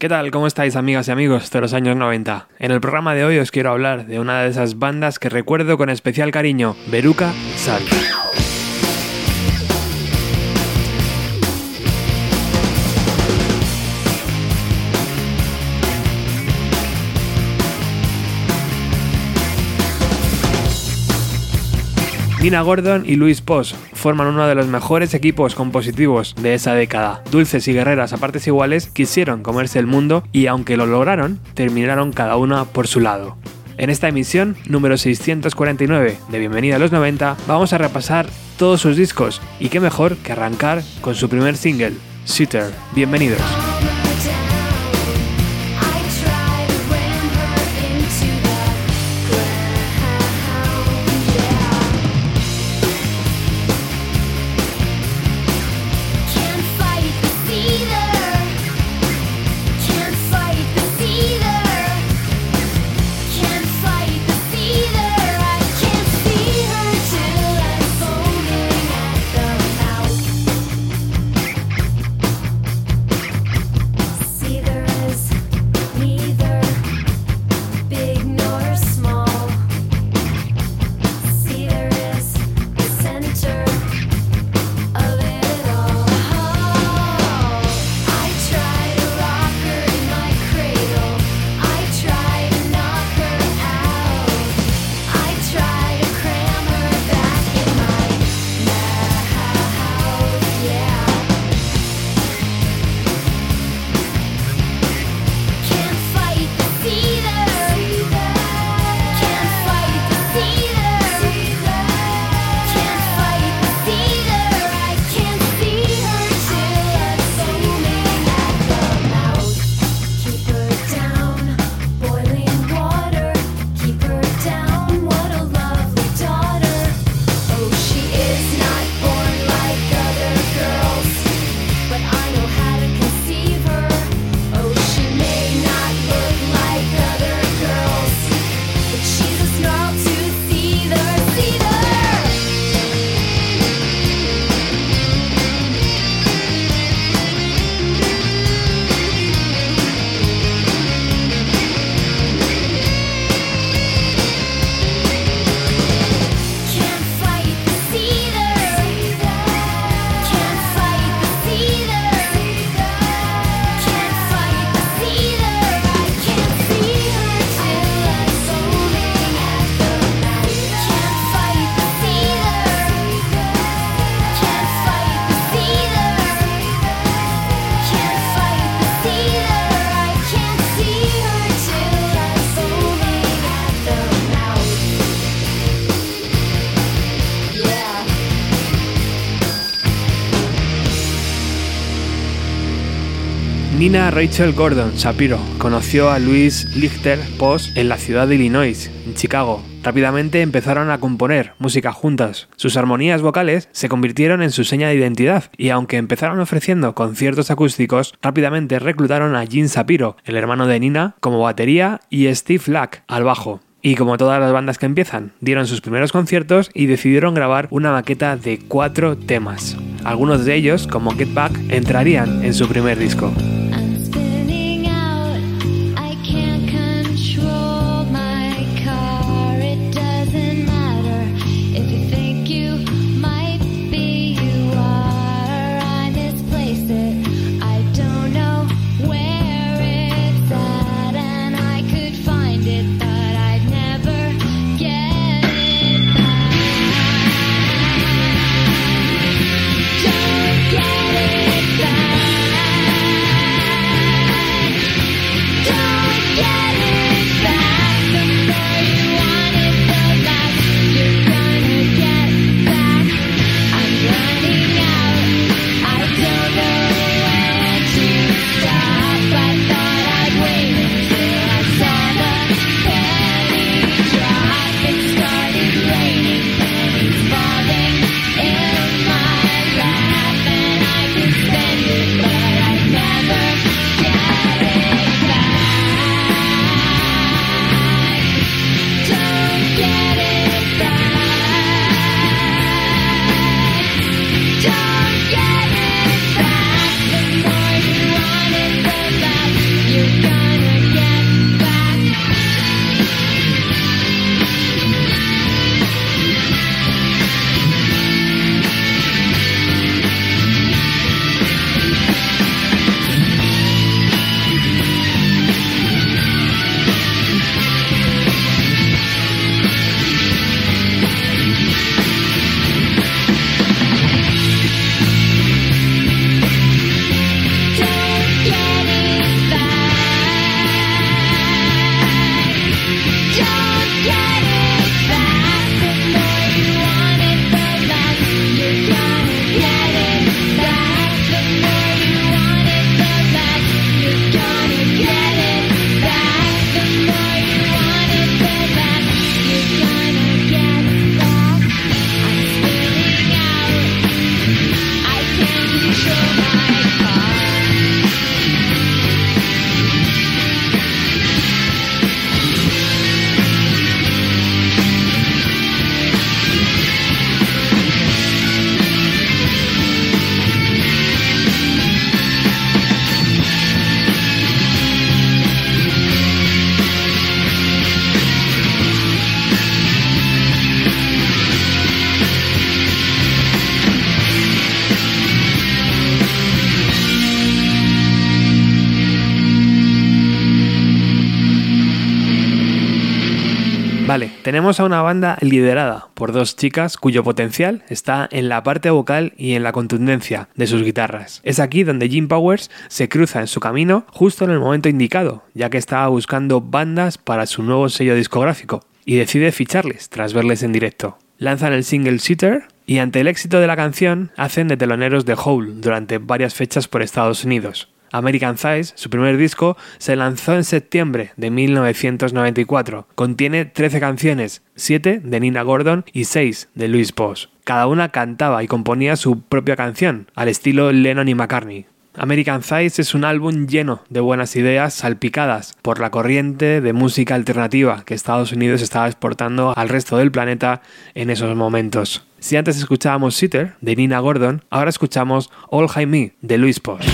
¿Qué tal? ¿Cómo estáis amigas y amigos de los años 90? En el programa de hoy os quiero hablar de una de esas bandas que recuerdo con especial cariño, Beruca Sal. Nina Gordon y Luis Post forman uno de los mejores equipos compositivos de esa década. Dulces y guerreras a partes iguales quisieron comerse el mundo y aunque lo lograron, terminaron cada una por su lado. En esta emisión número 649 de Bienvenida a los 90 vamos a repasar todos sus discos y qué mejor que arrancar con su primer single, Shooter. Bienvenidos. Nina Rachel Gordon Shapiro conoció a Louis Lichter Post en la ciudad de Illinois, en Chicago. Rápidamente empezaron a componer música juntas. Sus armonías vocales se convirtieron en su seña de identidad y aunque empezaron ofreciendo conciertos acústicos, rápidamente reclutaron a Gene Shapiro, el hermano de Nina, como batería y Steve Lack al bajo. Y como todas las bandas que empiezan, dieron sus primeros conciertos y decidieron grabar una maqueta de cuatro temas. Algunos de ellos, como Get Back, entrarían en su primer disco. Tenemos a una banda liderada por dos chicas cuyo potencial está en la parte vocal y en la contundencia de sus guitarras. Es aquí donde Jim Powers se cruza en su camino justo en el momento indicado, ya que estaba buscando bandas para su nuevo sello discográfico y decide ficharles tras verles en directo. Lanzan el single Sitter y ante el éxito de la canción hacen de teloneros de Hole durante varias fechas por Estados Unidos. American Size, su primer disco, se lanzó en septiembre de 1994. Contiene 13 canciones, 7 de Nina Gordon y 6 de Louis Post. Cada una cantaba y componía su propia canción, al estilo Lennon y McCartney. American Size es un álbum lleno de buenas ideas salpicadas por la corriente de música alternativa que Estados Unidos estaba exportando al resto del planeta en esos momentos. Si antes escuchábamos Sitter de Nina Gordon, ahora escuchamos All High Me de Louis Post.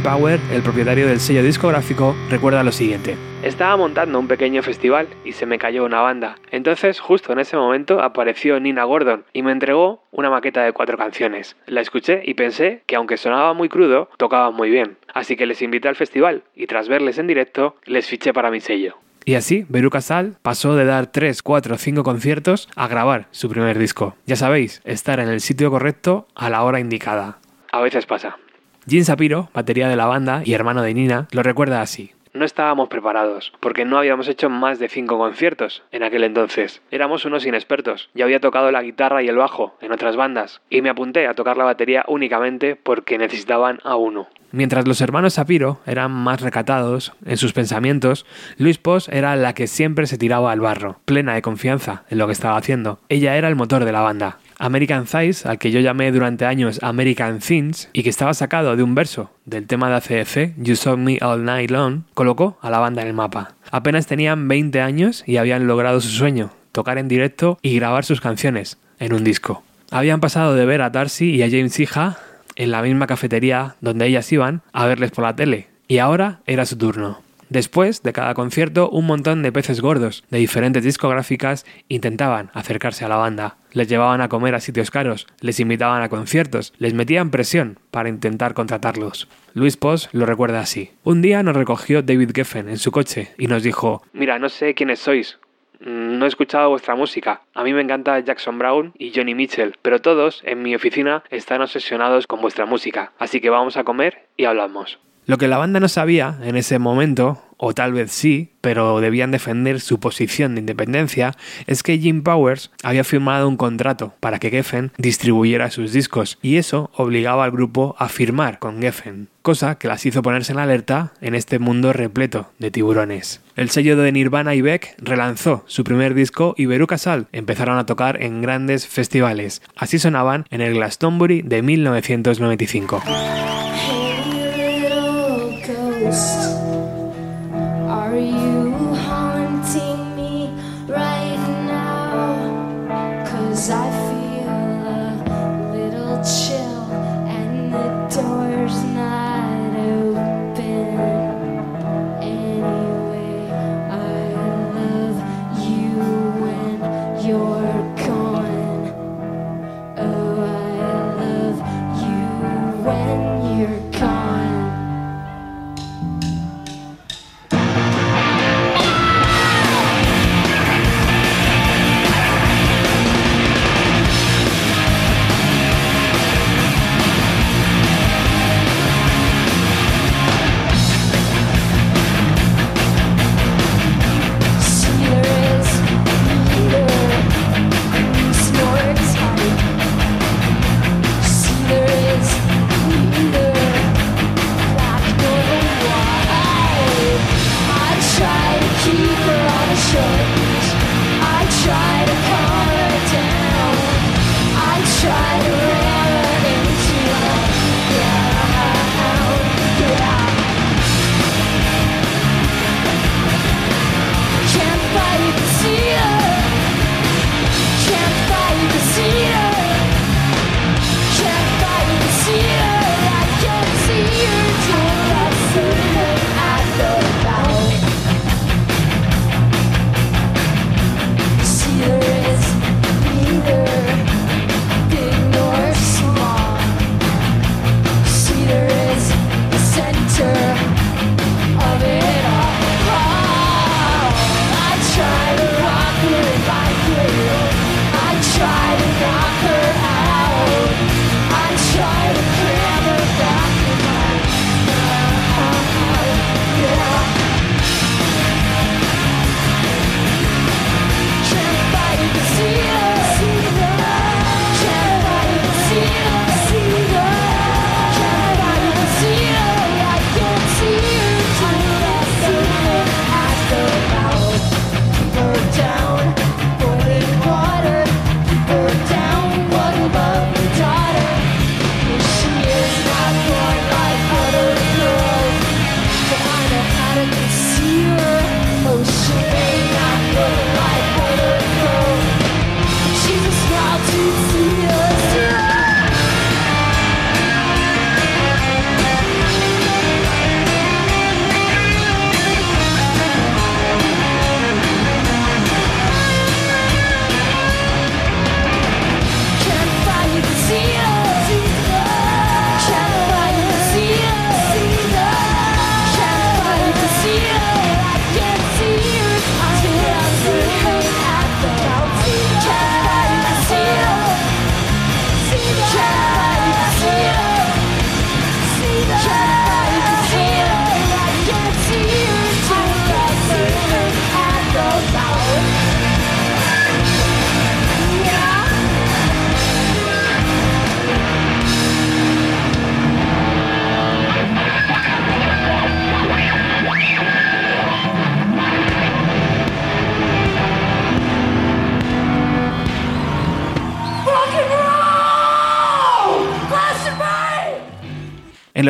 Power, el propietario del sello discográfico, recuerda lo siguiente. Estaba montando un pequeño festival y se me cayó una banda. Entonces, justo en ese momento, apareció Nina Gordon y me entregó una maqueta de cuatro canciones. La escuché y pensé que aunque sonaba muy crudo, tocaba muy bien. Así que les invité al festival y tras verles en directo, les fiché para mi sello. Y así, Beru Casal pasó de dar 3, 4, 5 conciertos a grabar su primer disco. Ya sabéis, estar en el sitio correcto a la hora indicada. A veces pasa. Jim Sapiro, batería de la banda y hermano de Nina, lo recuerda así. No estábamos preparados, porque no habíamos hecho más de cinco conciertos en aquel entonces. Éramos unos inexpertos. Yo había tocado la guitarra y el bajo en otras bandas, y me apunté a tocar la batería únicamente porque necesitaban a uno. Mientras los hermanos Sapiro eran más recatados en sus pensamientos, Luis Pos era la que siempre se tiraba al barro, plena de confianza en lo que estaba haciendo. Ella era el motor de la banda. American Thighs, al que yo llamé durante años American Things, y que estaba sacado de un verso del tema de ACF, You Saw Me All Night Long, colocó a la banda en el mapa. Apenas tenían 20 años y habían logrado su sueño, tocar en directo y grabar sus canciones en un disco. Habían pasado de ver a Darcy y a James Hija en la misma cafetería donde ellas iban a verles por la tele, y ahora era su turno. Después de cada concierto, un montón de peces gordos de diferentes discográficas intentaban acercarse a la banda. Les llevaban a comer a sitios caros, les invitaban a conciertos, les metían presión para intentar contratarlos. Luis Post lo recuerda así. Un día nos recogió David Geffen en su coche y nos dijo, Mira, no sé quiénes sois, no he escuchado vuestra música. A mí me encanta Jackson Brown y Johnny Mitchell, pero todos en mi oficina están obsesionados con vuestra música, así que vamos a comer y hablamos. Lo que la banda no sabía en ese momento, o tal vez sí, pero debían defender su posición de independencia, es que Jim Powers había firmado un contrato para que Geffen distribuyera sus discos, y eso obligaba al grupo a firmar con Geffen, cosa que las hizo ponerse en alerta en este mundo repleto de tiburones. El sello de Nirvana y Beck relanzó su primer disco y Beru Casal empezaron a tocar en grandes festivales. Así sonaban en el Glastonbury de 1995. Christ.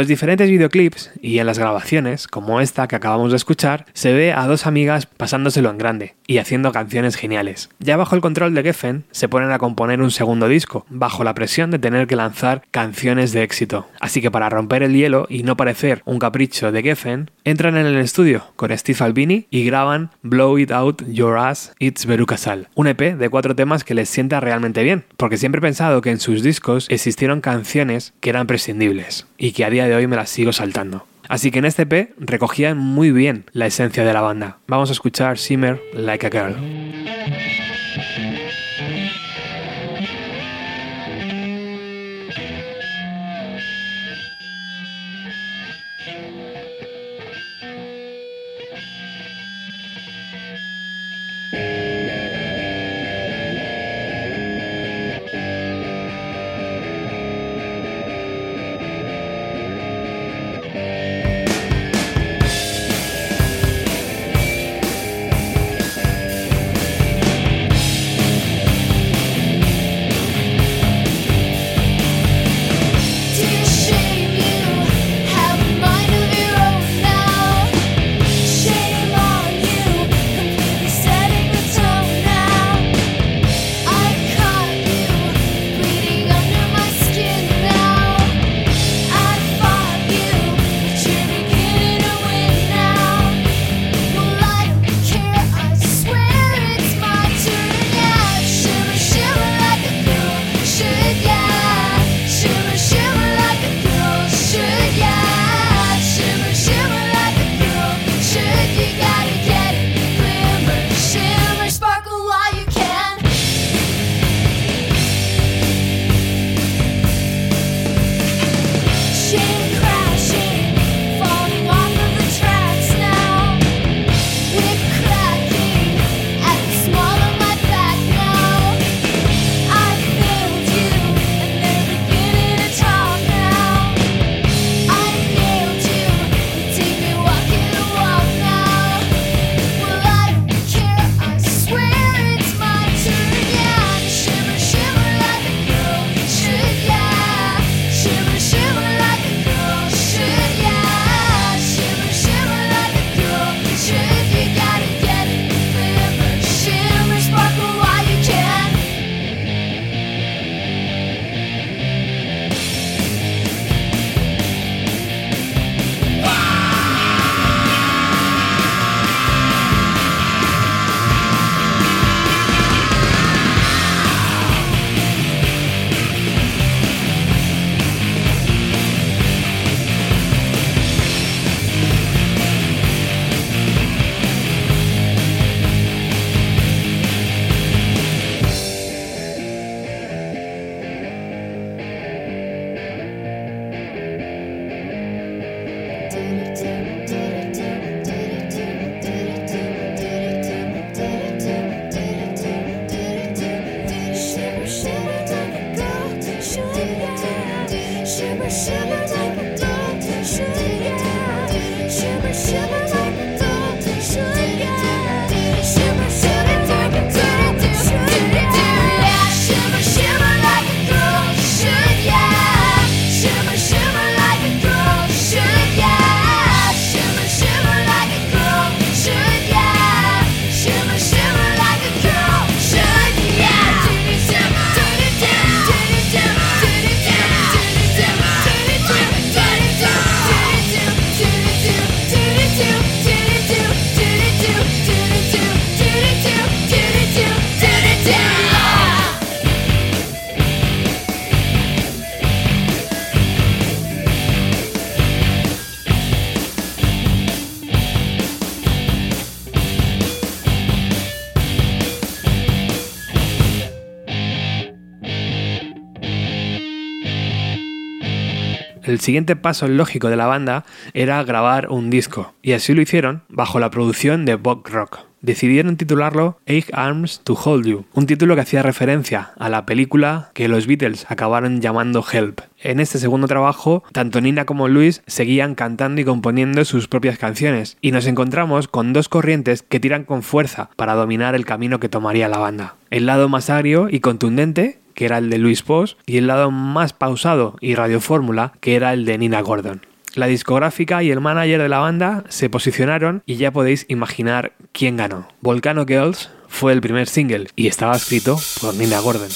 Los diferentes videoclips y en las grabaciones, como esta que acabamos de escuchar, se ve a dos amigas pasándoselo en grande y haciendo canciones geniales. Ya bajo el control de Geffen, se ponen a componer un segundo disco, bajo la presión de tener que lanzar canciones de éxito. Así que para romper el hielo y no parecer un capricho de Geffen, entran en el estudio con Steve Albini y graban Blow It Out Your Ass It's Sal, un EP de cuatro temas que les sienta realmente bien, porque siempre he pensado que en sus discos existieron canciones que eran prescindibles y que a día de hoy me las sigo saltando. Así que en este EP recogían muy bien la esencia de la banda. Vamos a escuchar Shimmer Like a Girl. El siguiente paso lógico de la banda era grabar un disco, y así lo hicieron bajo la producción de Bog Rock. Decidieron titularlo Eight Arms to Hold You, un título que hacía referencia a la película que los Beatles acabaron llamando Help. En este segundo trabajo, tanto Nina como Luis seguían cantando y componiendo sus propias canciones, y nos encontramos con dos corrientes que tiran con fuerza para dominar el camino que tomaría la banda. El lado más agrio y contundente, que era el de Luis Pos, y el lado más pausado y radiofórmula, que era el de Nina Gordon. La discográfica y el manager de la banda se posicionaron y ya podéis imaginar quién ganó. Volcano Girls fue el primer single y estaba escrito por Nina Gordon.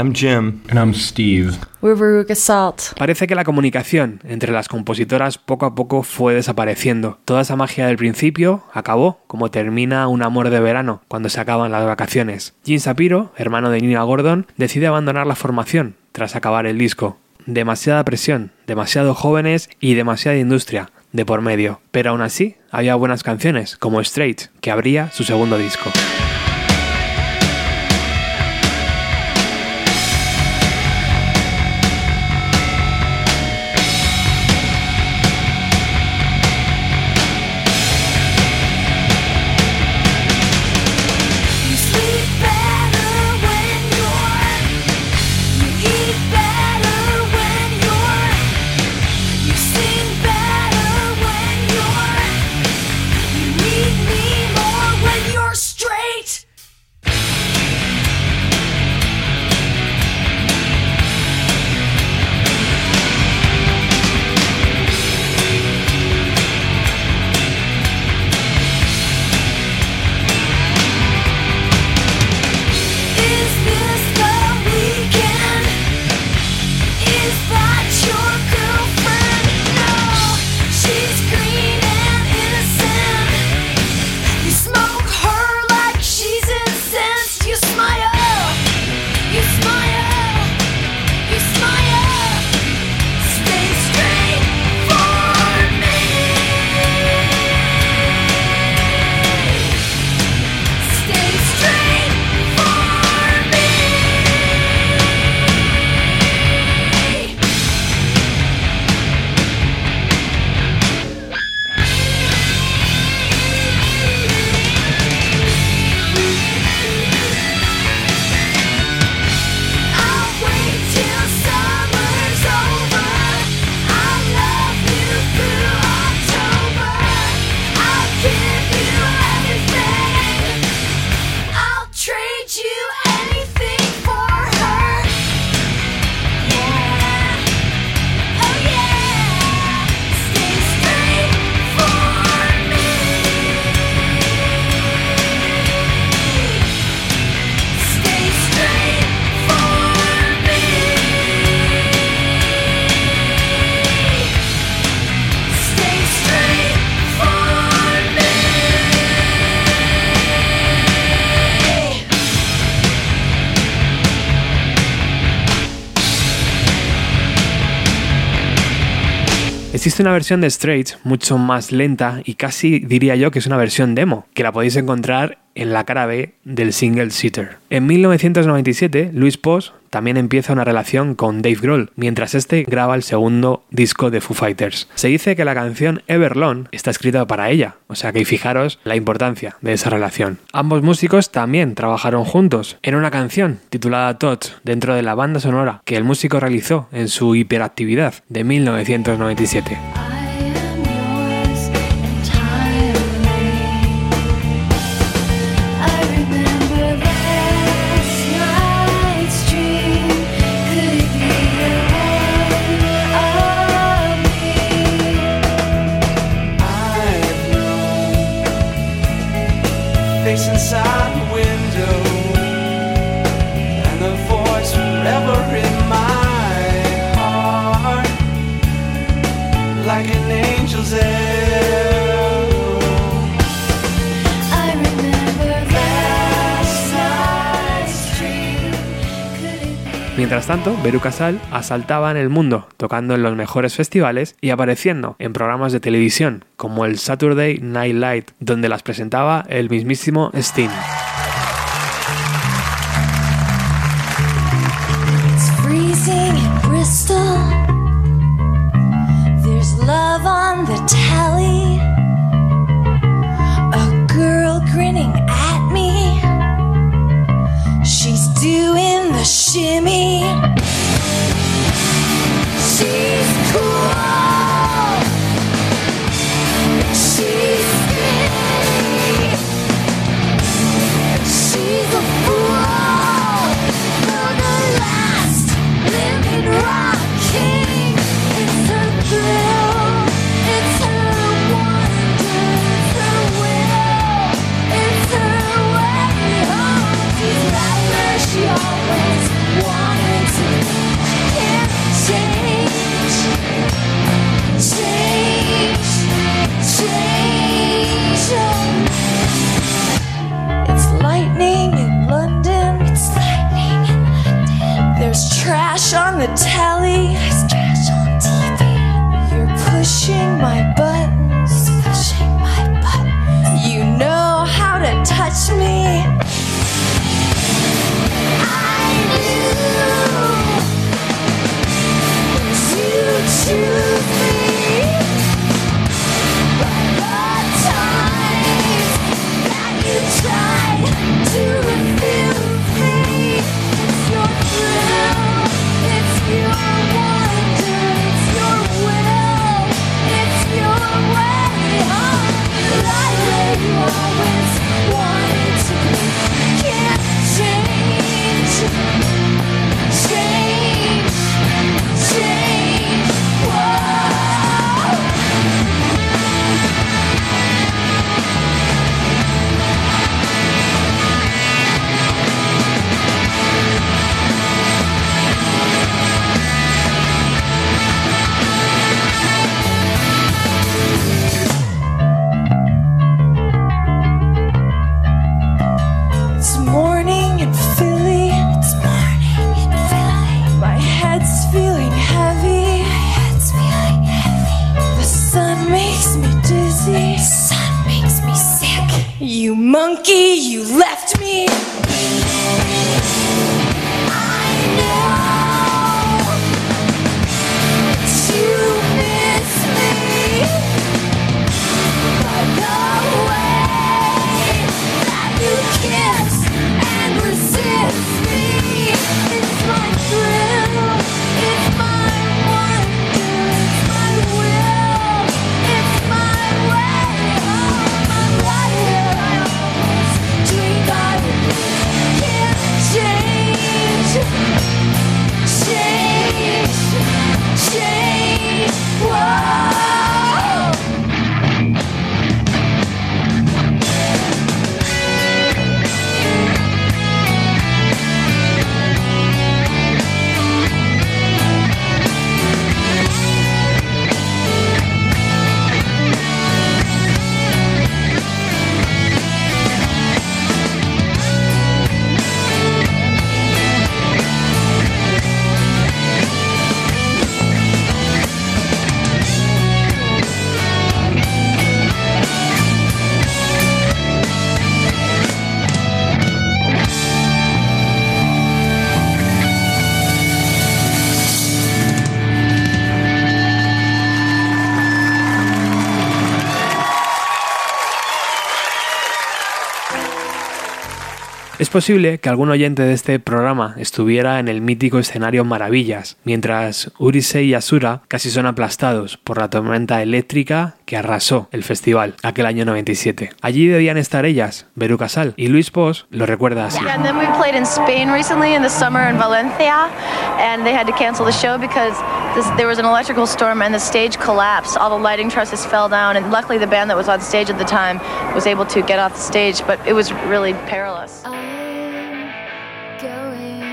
I'm Jim. And I'm Steve. We're Parece que la comunicación entre las compositoras poco a poco fue desapareciendo. Toda esa magia del principio acabó, como termina un amor de verano, cuando se acaban las vacaciones. Jim Sapiro, hermano de Nina Gordon, decide abandonar la formación tras acabar el disco. Demasiada presión, demasiados jóvenes y demasiada industria de por medio. Pero aún así, había buenas canciones, como Straight, que abría su segundo disco. Existe una versión de Straits mucho más lenta y casi diría yo que es una versión demo, que la podéis encontrar en la cara B del single Sitter. En 1997, Luis Post también empieza una relación con Dave Grohl, mientras este graba el segundo disco de Foo Fighters. Se dice que la canción Everlong está escrita para ella, o sea que fijaros la importancia de esa relación. Ambos músicos también trabajaron juntos en una canción titulada Touch dentro de la banda sonora que el músico realizó en su hiperactividad de 1997. Mientras tanto, Beru Casal asaltaba en el mundo, tocando en los mejores festivales y apareciendo en programas de televisión como el Saturday Night Light, donde las presentaba el mismísimo Sting. A girl grinning doing the shimmy. She's cool. Trash on the telly. There's trash on TV. You're pushing my buttons. Pushing my buttons. You know how to touch me. I knew you choose You monkey, you left me. Es posible que algún oyente de este programa estuviera en el mítico escenario Maravillas, mientras Urise y Asura casi son aplastados por la tormenta eléctrica que arrasó el festival aquel año 97. Allí debían estar ellas, Beru Casal, y Luis Pos lo recuerda así. And then we played in Spain recently in the summer in Valencia, and they had to cancel the show because this, there was an electrical storm and the stage collapsed. All the lighting trusses fell down, and luckily the band that was on stage at the time was able to get off the stage, but it was really perilous. I'm going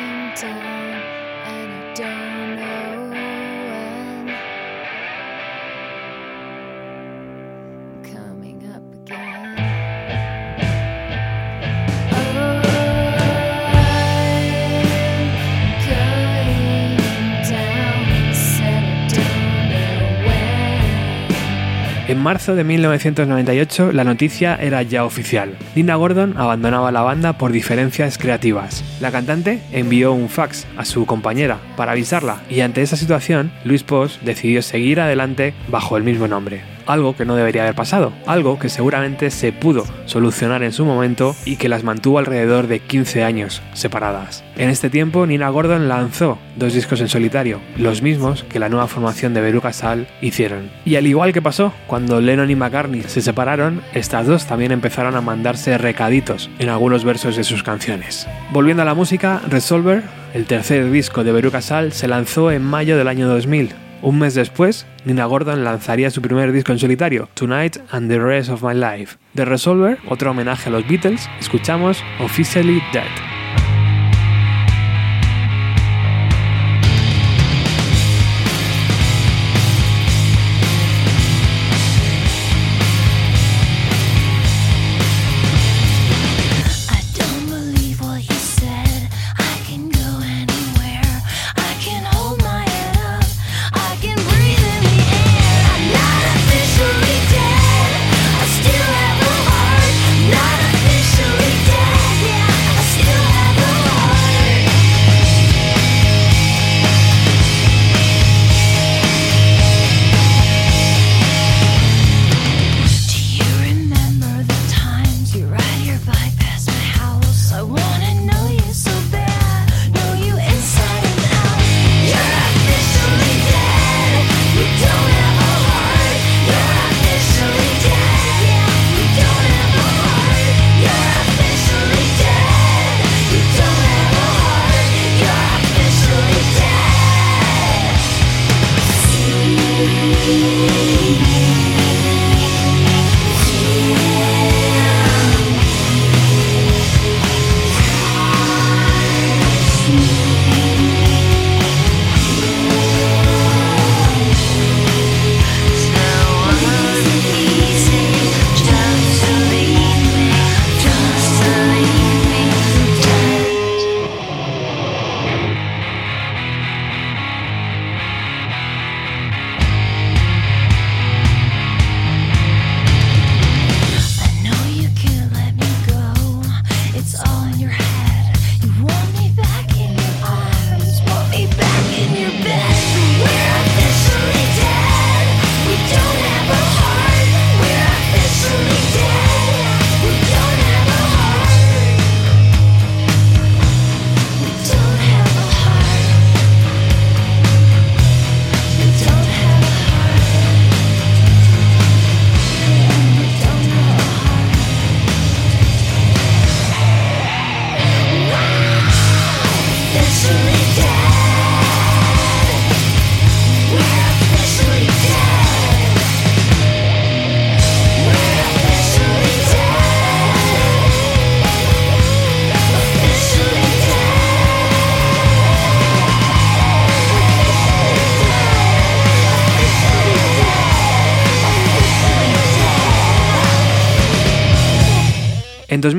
En marzo de 1998 la noticia era ya oficial. Nina Gordon abandonaba la banda por diferencias creativas. La cantante envió un fax a su compañera para avisarla y ante esa situación Luis Pos decidió seguir adelante bajo el mismo nombre. Algo que no debería haber pasado, algo que seguramente se pudo solucionar en su momento y que las mantuvo alrededor de 15 años separadas. En este tiempo Nina Gordon lanzó dos discos en solitario, los mismos que la nueva formación de Beru Casal hicieron. Y al igual que pasó cuando Lennon y McCartney se separaron, estas dos también empezaron a mandarse recaditos en algunos versos de sus canciones. Volviendo a la música, Resolver, el tercer disco de Beru Casal, se lanzó en mayo del año 2000. Un mes después, Nina Gordon lanzaría su primer disco en solitario, Tonight and the Rest of My Life. De Resolver, otro homenaje a los Beatles, escuchamos Officially Dead.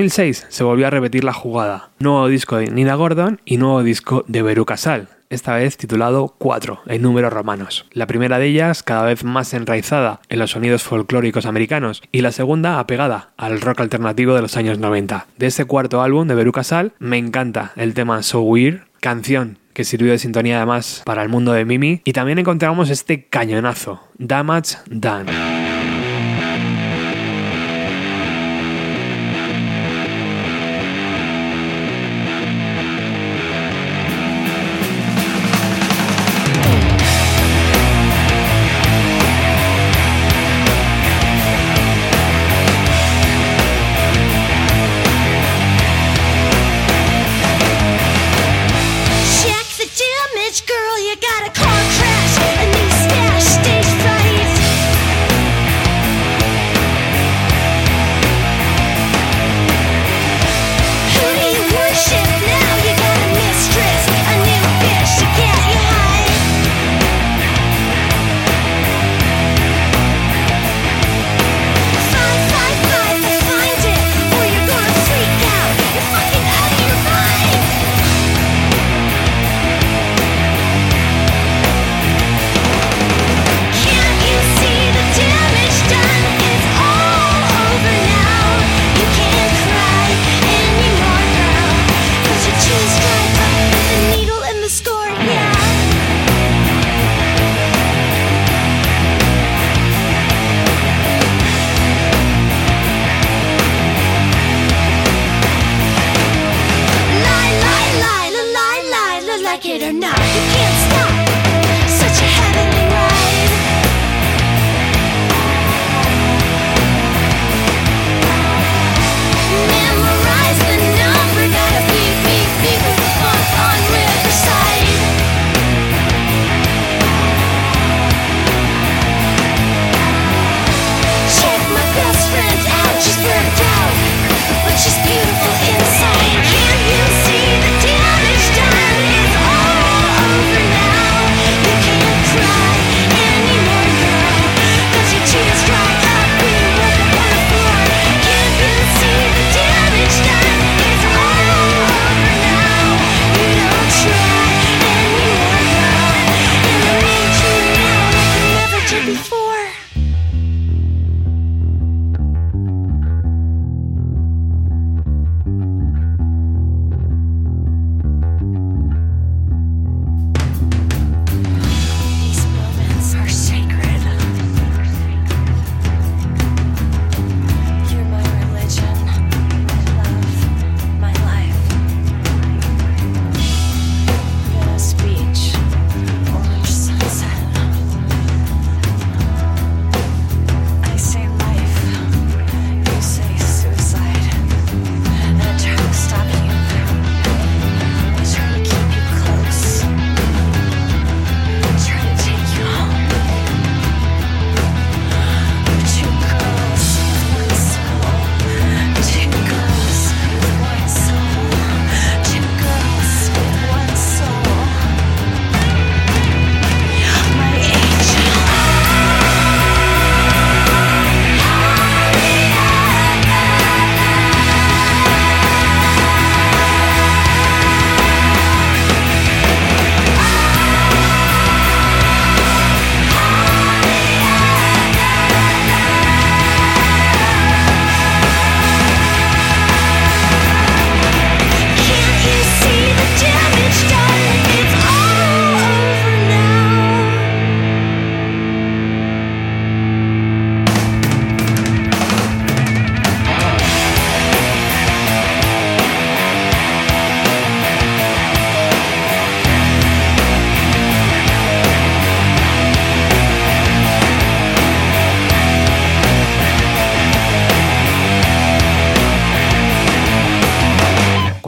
2006 se volvió a repetir la jugada. Nuevo disco de Nina Gordon y nuevo disco de Beru Casal, esta vez titulado 4 en números romanos. La primera de ellas cada vez más enraizada en los sonidos folclóricos americanos y la segunda apegada al rock alternativo de los años 90. De este cuarto álbum de Beru Casal me encanta el tema So Weird, canción que sirvió de sintonía además para el mundo de Mimi y también encontramos este cañonazo, Damage Done.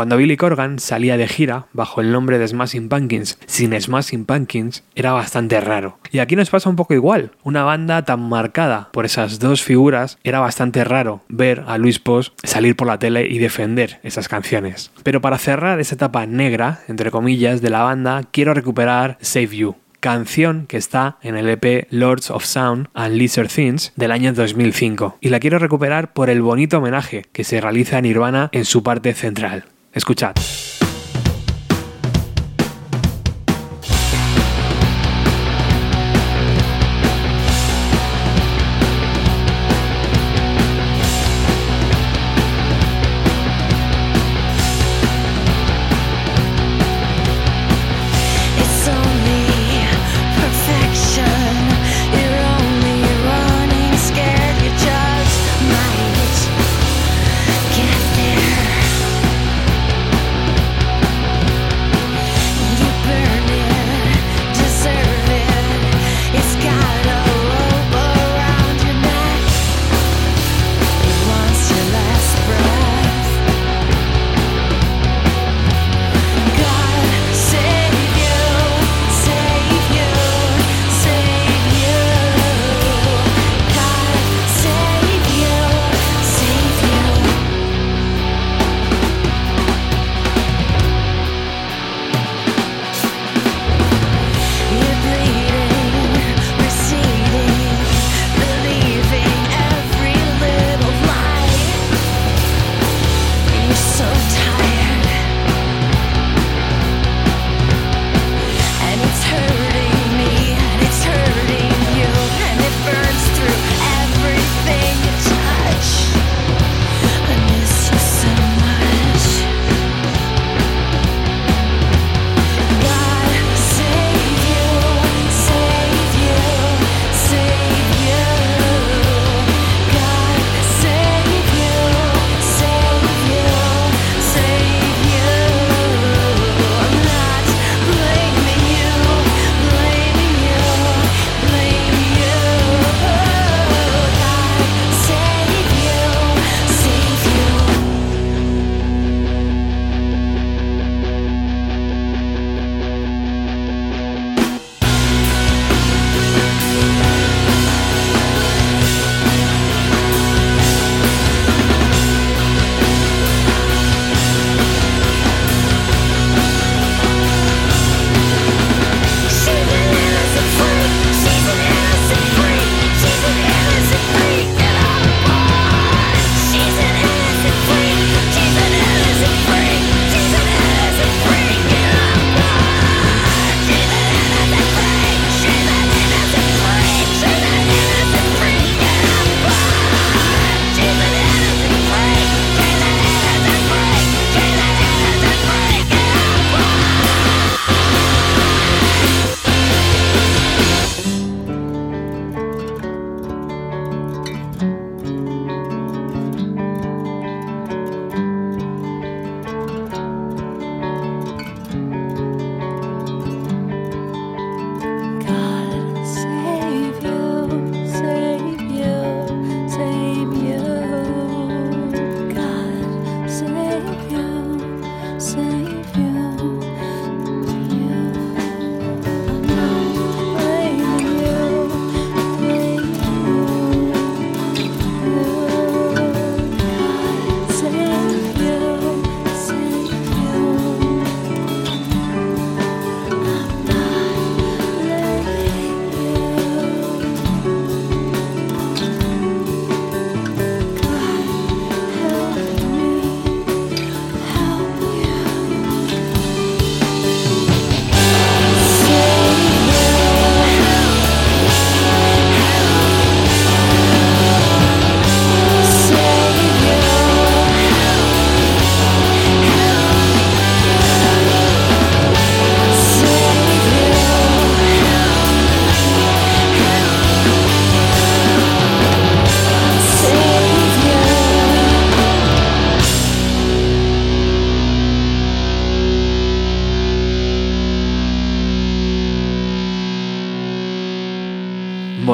Cuando Billy Corgan salía de gira bajo el nombre de Smashing Pumpkins sin Smashing Pumpkins era bastante raro. Y aquí nos pasa un poco igual. Una banda tan marcada por esas dos figuras era bastante raro ver a Luis Post salir por la tele y defender esas canciones. Pero para cerrar esa etapa negra, entre comillas, de la banda, quiero recuperar Save You canción que está en el EP Lords of Sound and Lesser Things del año 2005 y la quiero recuperar por el bonito homenaje que se realiza a Nirvana en su parte central. Escuchad.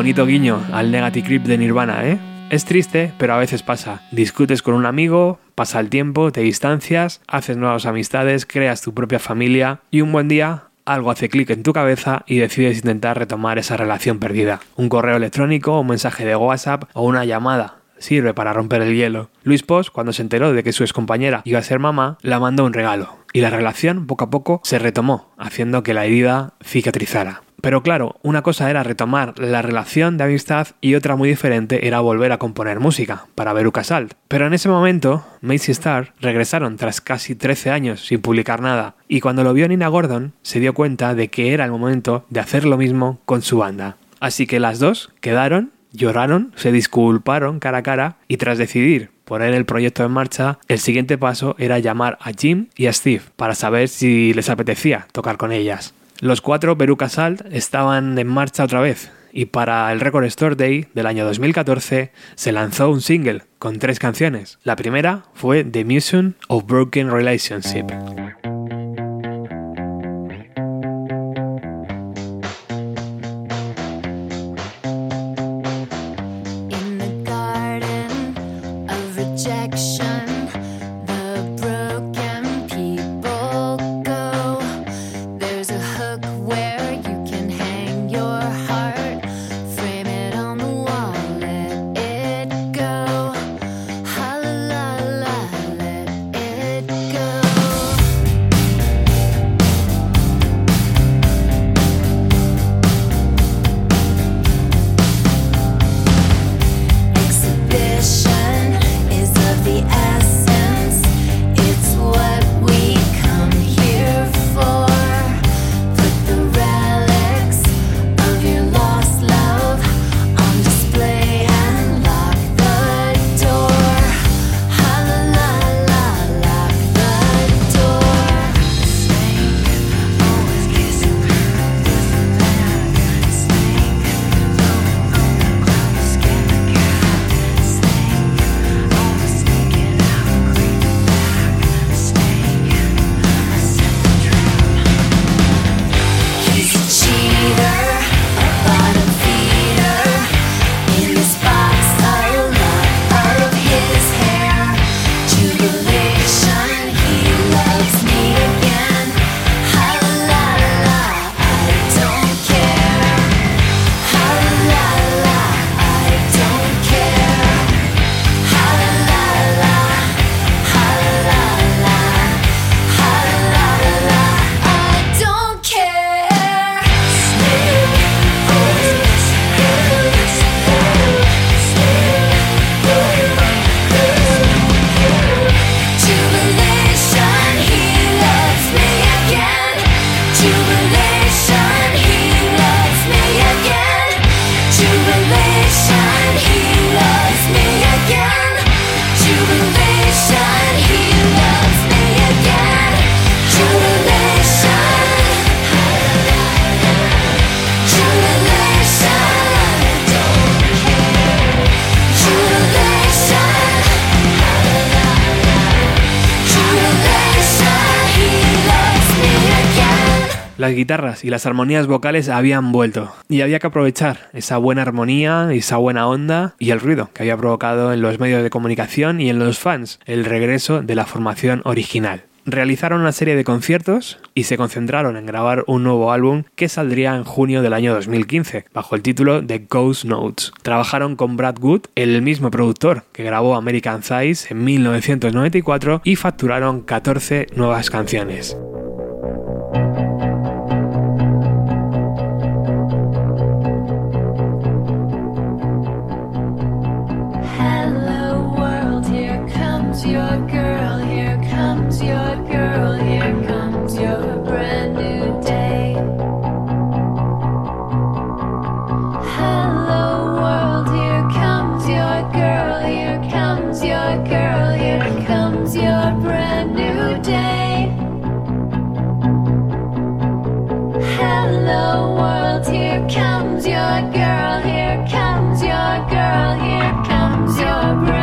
Bonito guiño al Negative de Nirvana, ¿eh? Es triste, pero a veces pasa. Discutes con un amigo, pasa el tiempo, te distancias, haces nuevas amistades, creas tu propia familia y un buen día algo hace clic en tu cabeza y decides intentar retomar esa relación perdida. Un correo electrónico, un mensaje de WhatsApp o una llamada sirve para romper el hielo. Luis Pos, cuando se enteró de que su excompañera iba a ser mamá, la mandó un regalo y la relación poco a poco se retomó, haciendo que la herida cicatrizara. Pero claro, una cosa era retomar la relación de amistad y otra muy diferente era volver a componer música para Veruca Salt. Pero en ese momento, Macy Star regresaron tras casi 13 años sin publicar nada y cuando lo vio Nina Gordon se dio cuenta de que era el momento de hacer lo mismo con su banda. Así que las dos quedaron, lloraron, se disculparon cara a cara y tras decidir poner el proyecto en marcha, el siguiente paso era llamar a Jim y a Steve para saber si les apetecía tocar con ellas. Los cuatro Veruca Salt estaban en marcha otra vez y para el Record Store Day del año 2014 se lanzó un single con tres canciones. La primera fue The Museum of Broken Relationship. Las guitarras y las armonías vocales habían vuelto y había que aprovechar esa buena armonía, esa buena onda y el ruido que había provocado en los medios de comunicación y en los fans el regreso de la formación original. Realizaron una serie de conciertos y se concentraron en grabar un nuevo álbum que saldría en junio del año 2015 bajo el título de Ghost Notes. Trabajaron con Brad Wood, el mismo productor que grabó American Size en 1994 y facturaron 14 nuevas canciones. Your girl, here comes your girl, here comes your brand new day. Hello world, here comes your girl, here comes your girl, here comes your brand new day. Hello world, here comes your girl, here comes your girl, here comes your brand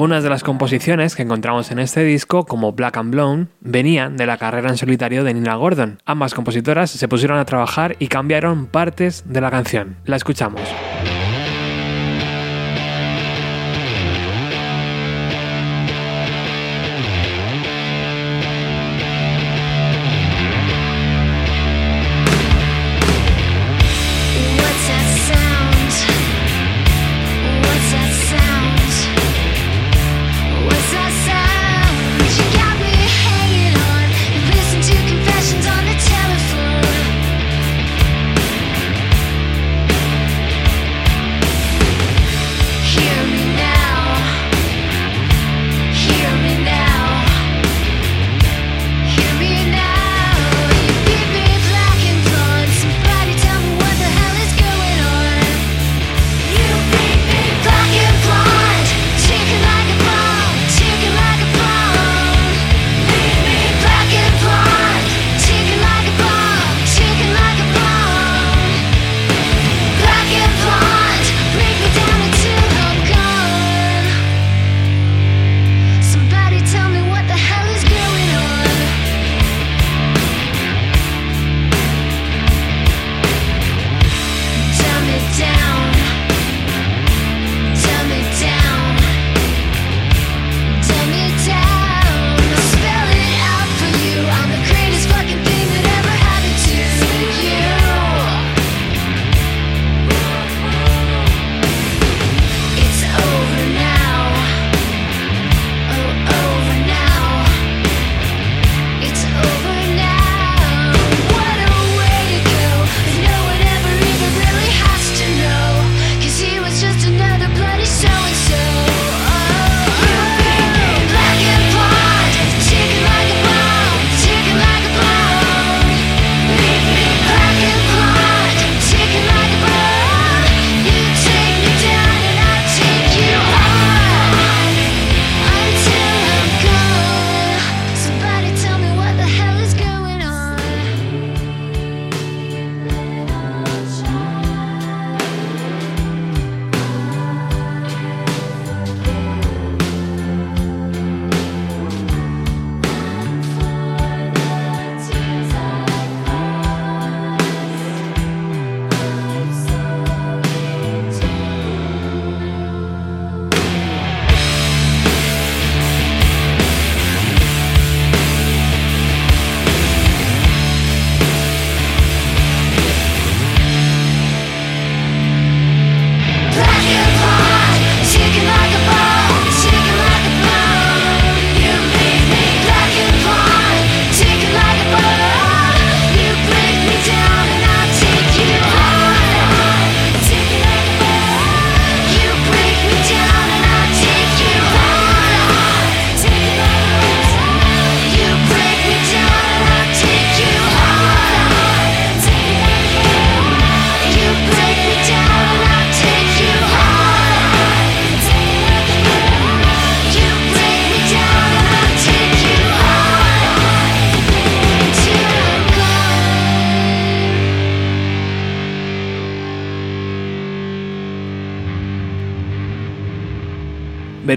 Algunas de las composiciones que encontramos en este disco, como Black and Blown, venían de la carrera en solitario de Nina Gordon. Ambas compositoras se pusieron a trabajar y cambiaron partes de la canción. La escuchamos.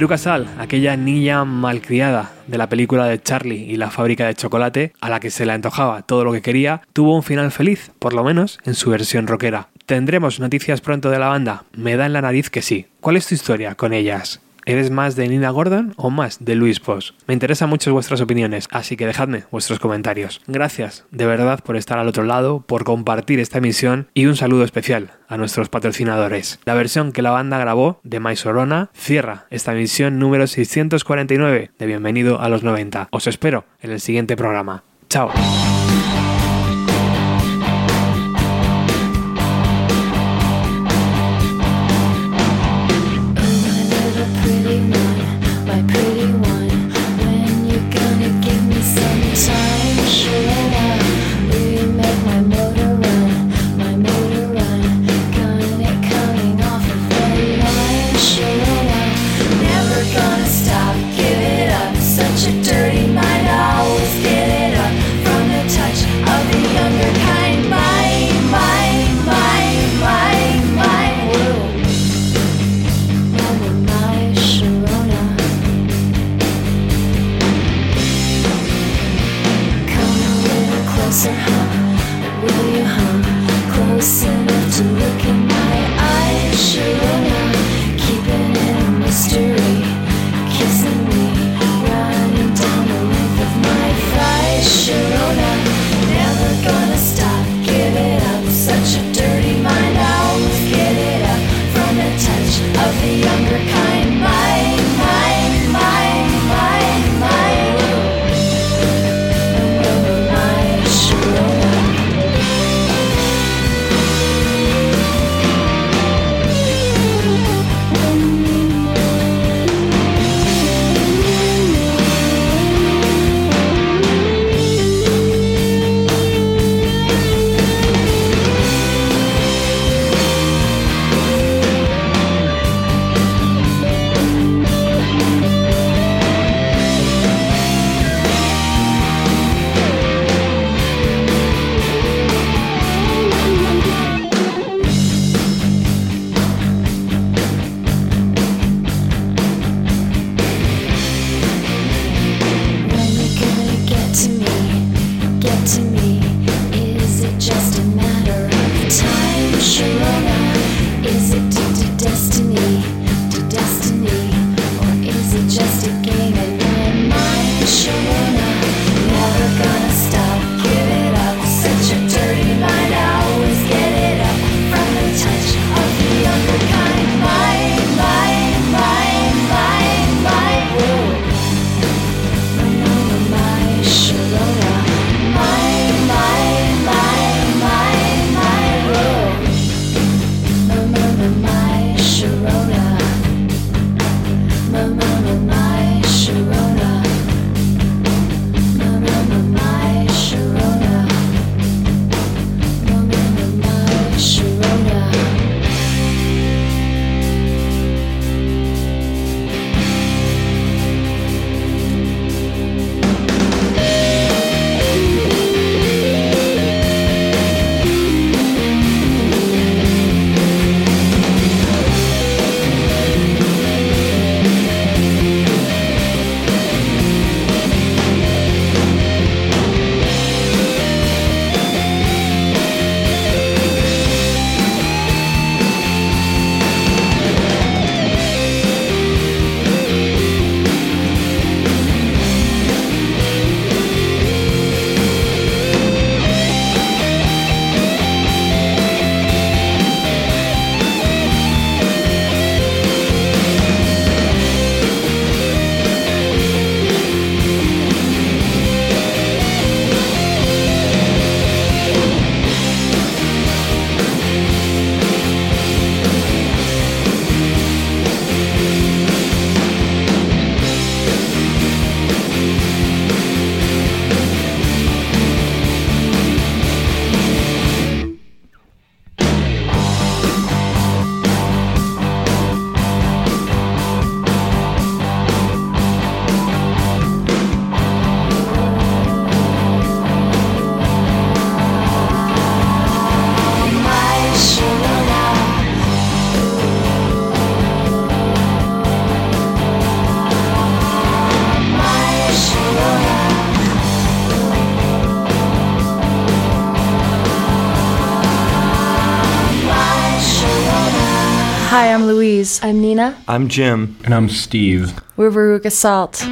Veruca Sal, aquella niña malcriada de la película de Charlie y la fábrica de chocolate, a la que se le antojaba todo lo que quería, tuvo un final feliz, por lo menos en su versión rockera. ¿Tendremos noticias pronto de la banda? Me da en la nariz que sí. ¿Cuál es tu historia con ellas? ¿Eres más de Nina Gordon o más de Luis Post? Me interesan mucho vuestras opiniones, así que dejadme vuestros comentarios. Gracias de verdad por estar al otro lado, por compartir esta emisión y un saludo especial a nuestros patrocinadores. La versión que la banda grabó de My Sorona cierra esta emisión número 649 de Bienvenido a los 90. Os espero en el siguiente programa. Chao. I'm Louise. I'm Nina. I'm Jim. And I'm Steve. We're Veruca Salt.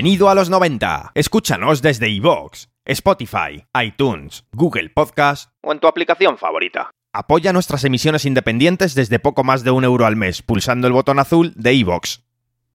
Bienvenido a los 90. Escúchanos desde iVoox, Spotify, iTunes, Google Podcast o en tu aplicación favorita. Apoya nuestras emisiones independientes desde poco más de un euro al mes pulsando el botón azul de iVoox.